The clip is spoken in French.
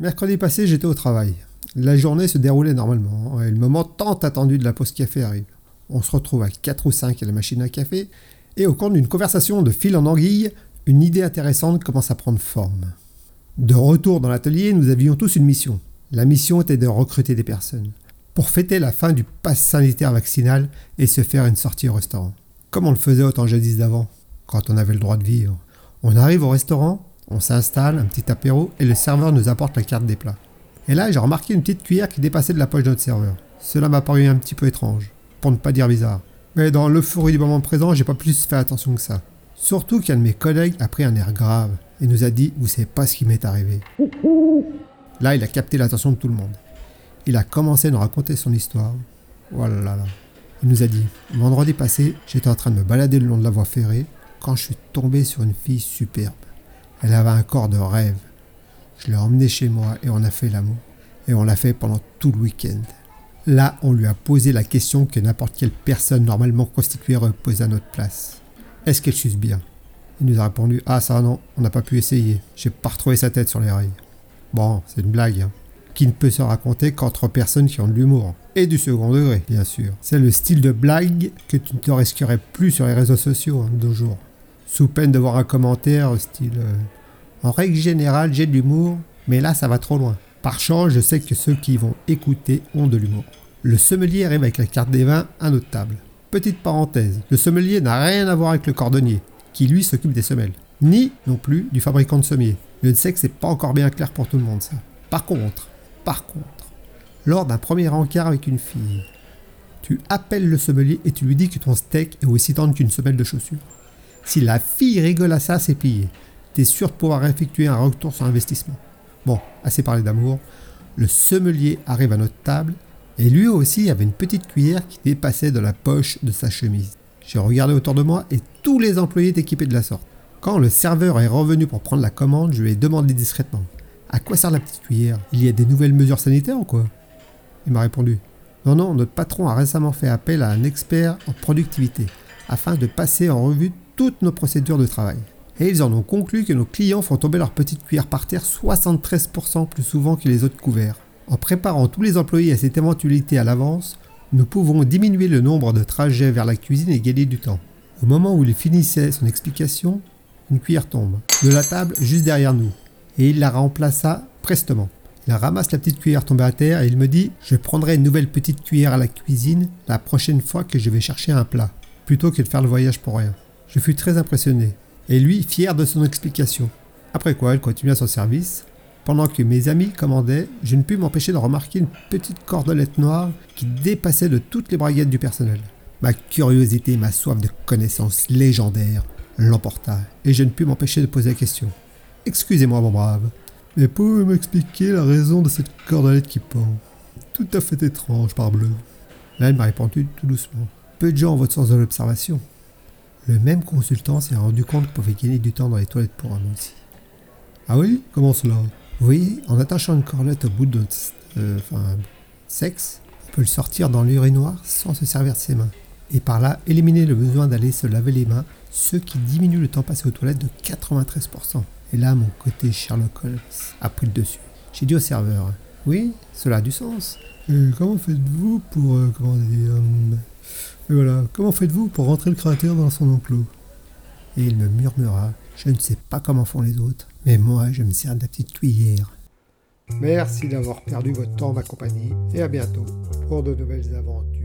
Mercredi passé, j'étais au travail. La journée se déroulait normalement et le moment tant attendu de la pause café arrive. On se retrouve à 4 ou 5 à la machine à café et au cours d'une conversation de fil en anguille, une idée intéressante commence à prendre forme. De retour dans l'atelier, nous avions tous une mission. La mission était de recruter des personnes pour fêter la fin du pass sanitaire vaccinal et se faire une sortie au restaurant. Comme on le faisait autant jadis d'avant, quand on avait le droit de vivre. On arrive au restaurant, on s'installe, un petit apéro, et le serveur nous apporte la carte des plats. Et là, j'ai remarqué une petite cuillère qui dépassait de la poche de notre serveur. Cela m'a paru un petit peu étrange, pour ne pas dire bizarre. Mais dans l'euphorie du moment présent, j'ai pas plus fait attention que ça. Surtout qu'un de mes collègues a pris un air grave et nous a dit Vous savez pas ce qui m'est arrivé. Là, il a capté l'attention de tout le monde. Il a commencé à nous raconter son histoire. Voilà oh là là. Il nous a dit Vendredi passé, j'étais en train de me balader le long de la voie ferrée quand je suis tombé sur une fille superbe. Elle avait un corps de rêve. Je l'ai emmenée chez moi et on a fait l'amour. Et on l'a fait pendant tout le week-end. Là, on lui a posé la question que n'importe quelle personne normalement constituée posée à notre place. Est-ce qu'elle suce bien? Il nous a répondu Ah, ça non, on n'a pas pu essayer. J'ai pas retrouvé sa tête sur les rails. Bon, c'est une blague, hein, qui ne peut se raconter qu'entre personnes qui ont de l'humour. Et du second degré, bien sûr. C'est le style de blague que tu ne te risquerais plus sur les réseaux sociaux hein, de jours sous peine de voir un commentaire style euh, En règle générale, j'ai de l'humour, mais là, ça va trop loin. Par chance, je sais que ceux qui vont écouter ont de l'humour. Le sommelier arrive avec la carte des vins à notre table. Petite parenthèse, le sommelier n'a rien à voir avec le cordonnier, qui lui s'occupe des semelles, ni non plus du fabricant de sommiers. Je sais que c'est pas encore bien clair pour tout le monde ça. Par contre, par contre, lors d'un premier encart avec une fille, tu appelles le sommelier et tu lui dis que ton steak est aussi tendre qu'une semelle de chaussure. Si la fille rigole à ça, c'est plié. Sûr de pouvoir effectuer un retour sur investissement. Bon, assez parlé d'amour. Le sommelier arrive à notre table et lui aussi avait une petite cuillère qui dépassait de la poche de sa chemise. J'ai regardé autour de moi et tous les employés étaient équipés de la sorte. Quand le serveur est revenu pour prendre la commande, je lui ai demandé discrètement À quoi sert la petite cuillère? Il y a des nouvelles mesures sanitaires ou quoi? Il m'a répondu Non, non, notre patron a récemment fait appel à un expert en productivité afin de passer en revue toutes nos procédures de travail. Et ils en ont conclu que nos clients font tomber leur petite cuillère par terre 73% plus souvent que les autres couverts. En préparant tous les employés à cette éventualité à l'avance, nous pouvons diminuer le nombre de trajets vers la cuisine et gagner du temps. Au moment où il finissait son explication, une cuillère tombe de la table juste derrière nous et il la remplaça prestement. Il ramasse la petite cuillère tombée à terre et il me dit Je prendrai une nouvelle petite cuillère à la cuisine la prochaine fois que je vais chercher un plat, plutôt que de faire le voyage pour rien. Je fus très impressionné, et lui fier de son explication. Après quoi, elle continua son service. Pendant que mes amis commandaient, je ne pus m'empêcher de remarquer une petite cordelette noire qui dépassait de toutes les braguettes du personnel. Ma curiosité et ma soif de connaissances légendaires l'emporta, et je ne pus m'empêcher de poser la question. Excusez-moi, mon brave, mais pouvez-vous m'expliquer la raison de cette cordelette qui pend? Tout à fait étrange, parbleu. Là, elle m'a répondu tout doucement. Peu de gens ont votre sens de l'observation. Le même consultant s'est rendu compte qu'on pouvait gagner du temps dans les toilettes pour un aussi. Ah oui? Comment cela? Oui, en attachant une cordelette au bout de notre euh, sexe, on peut le sortir dans l'urinoir sans se servir de ses mains. Et par là, éliminer le besoin d'aller se laver les mains, ce qui diminue le temps passé aux toilettes de 93%. Et là, mon côté Sherlock Holmes a pris le dessus. J'ai dit au serveur, oui, cela a du sens. Et comment faites-vous pour, euh, comment dire, euh, et voilà, comment faites-vous pour rentrer le cratère dans son enclos? Et il me murmura, je ne sais pas comment font les autres, mais moi je me sers de la petite cuillère. Merci d'avoir perdu votre temps ma compagnie et à bientôt pour de nouvelles aventures.